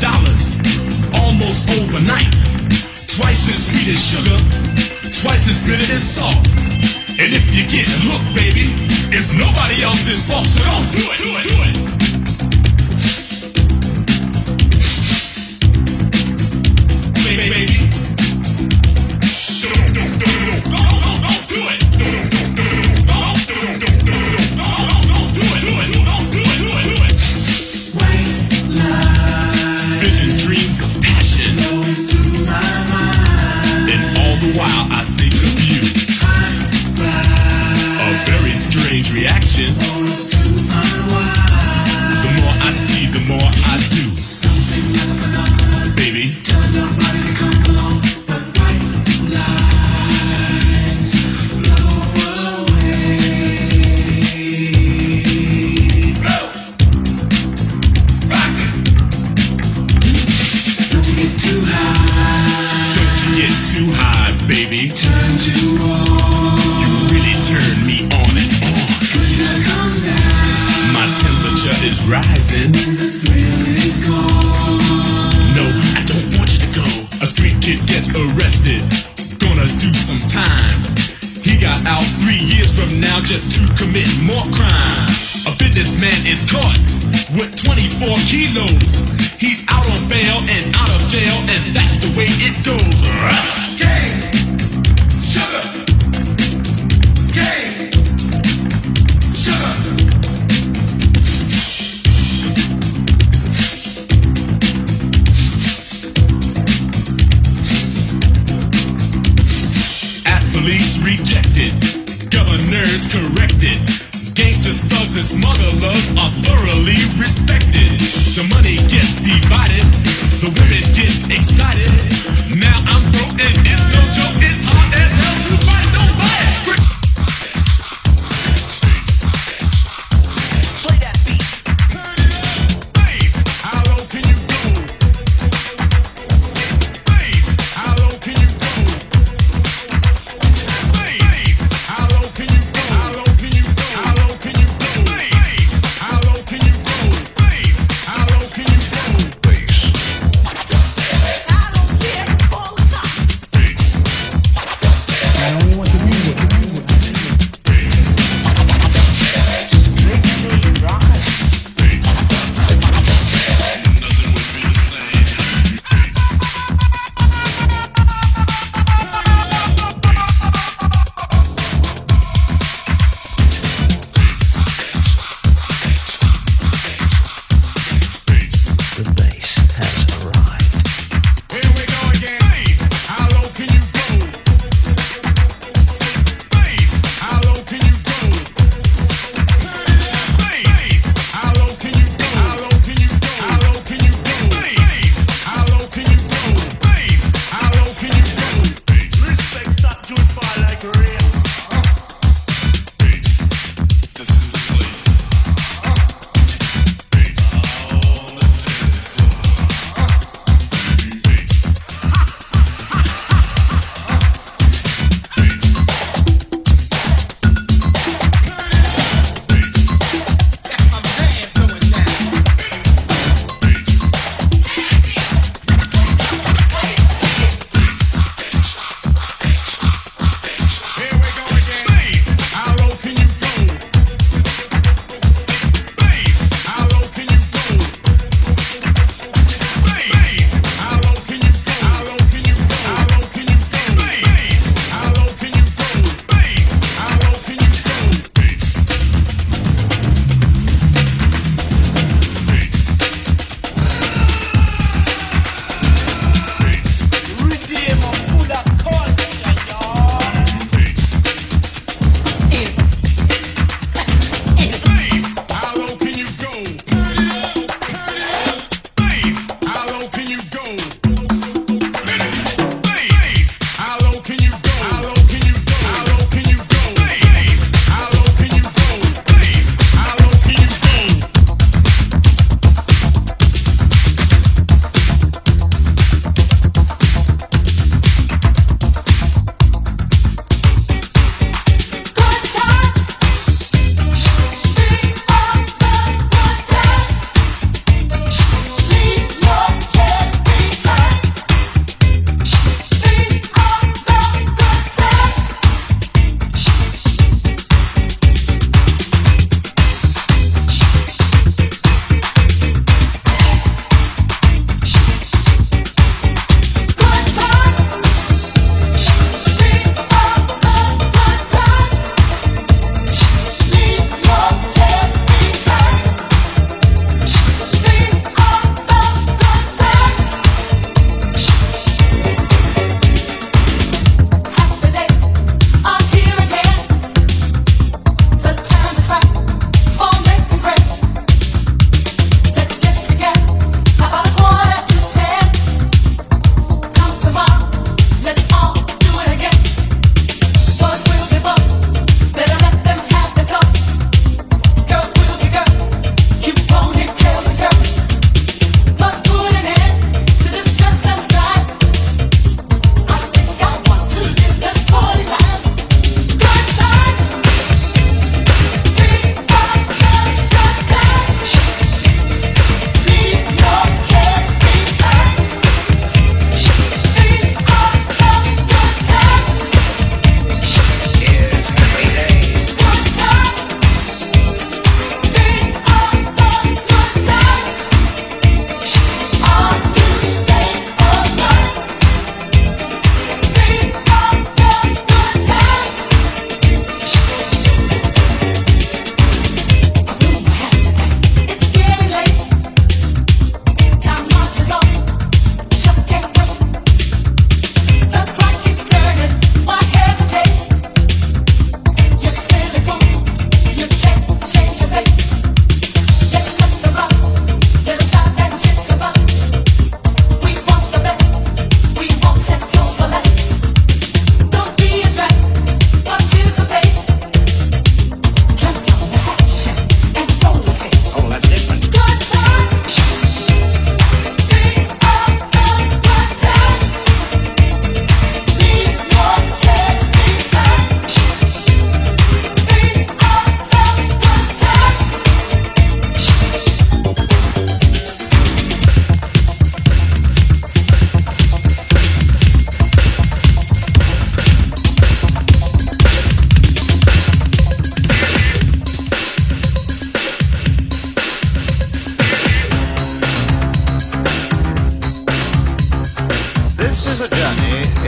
dollars almost overnight. Twice as sweet as sugar, twice as bitter as salt. And if you get hooked, baby, it's nobody else's fault, so don't do it, do it, do it.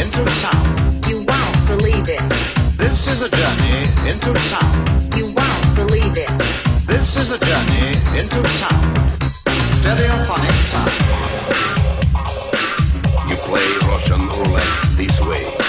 into sound. You won't believe it. This is a journey into the sound. You won't believe it. This is a journey into the sound. Stereophonic sound. You play Russian roulette this way.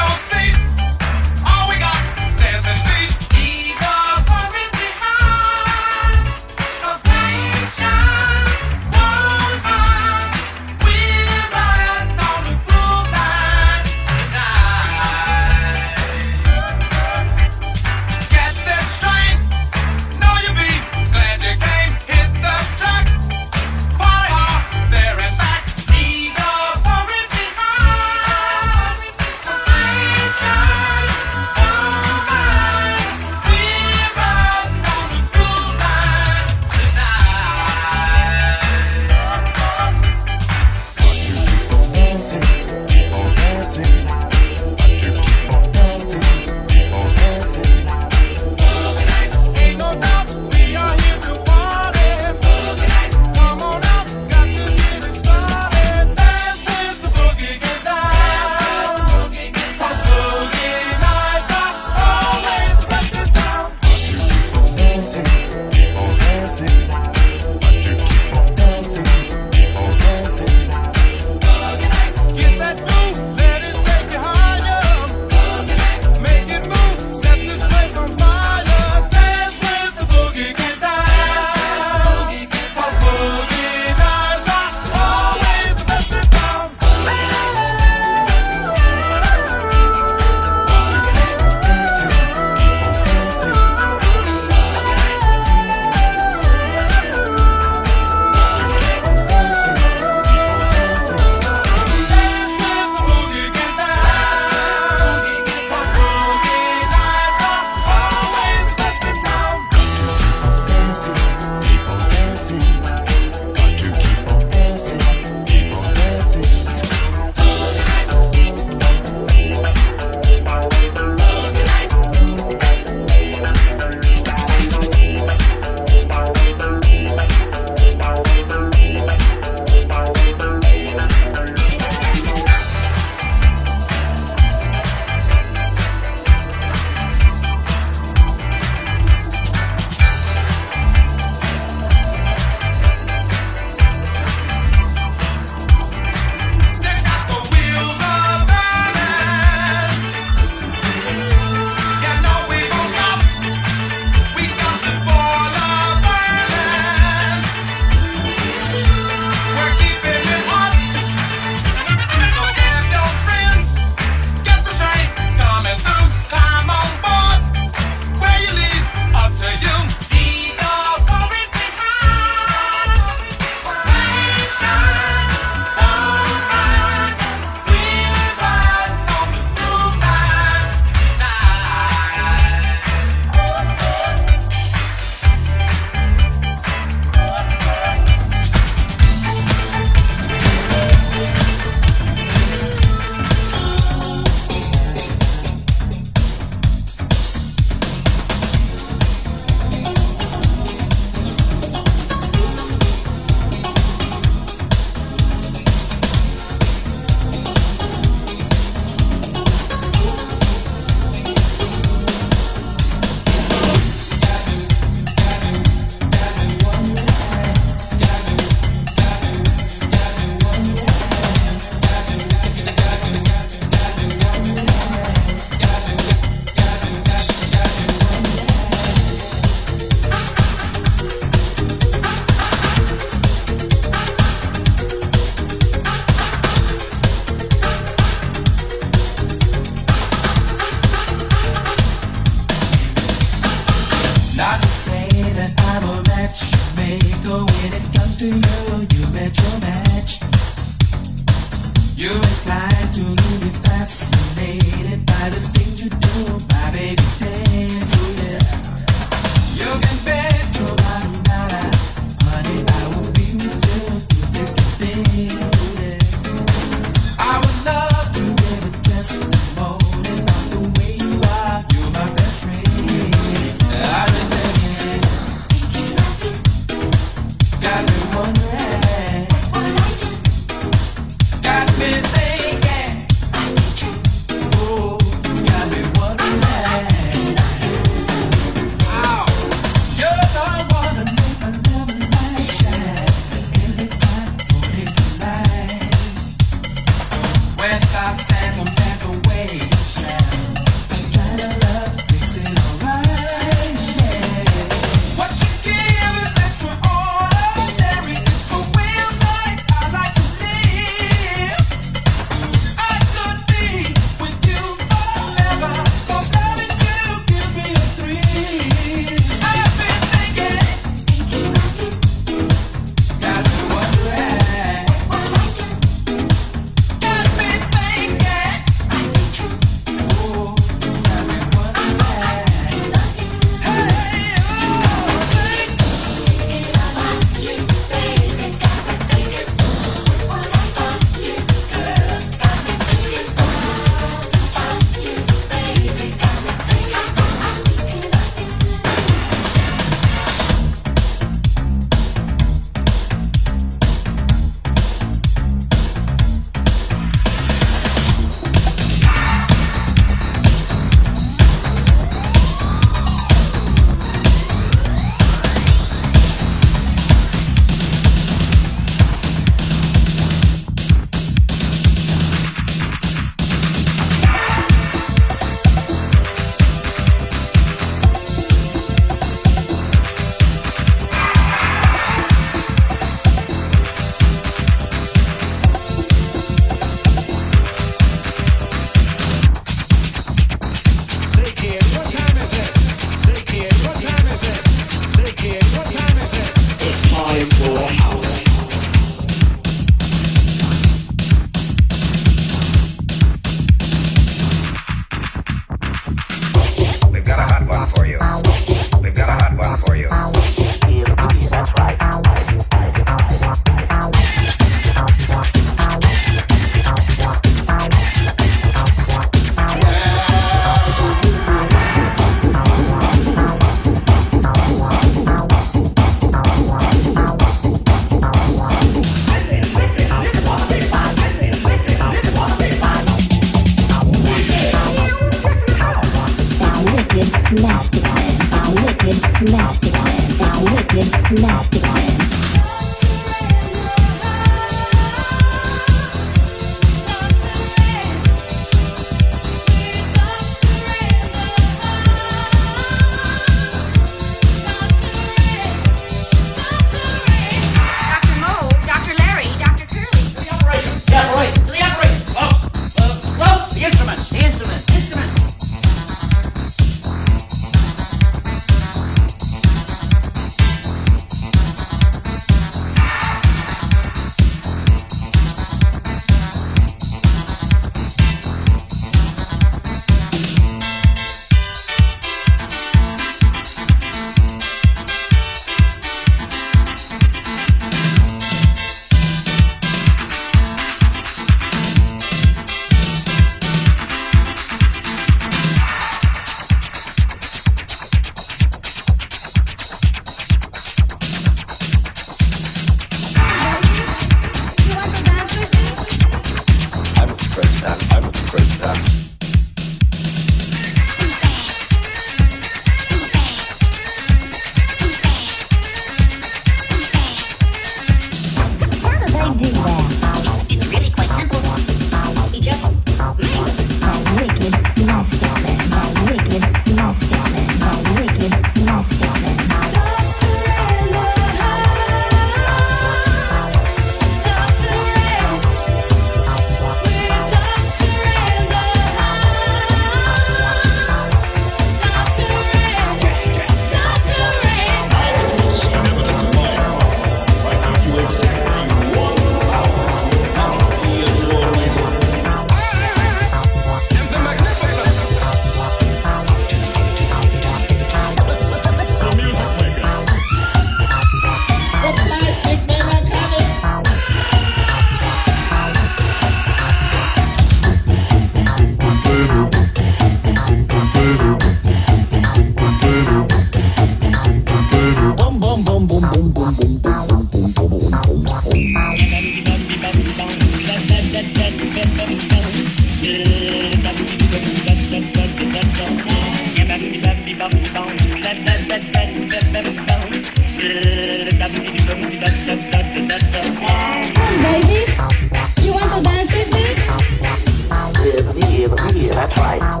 That's right.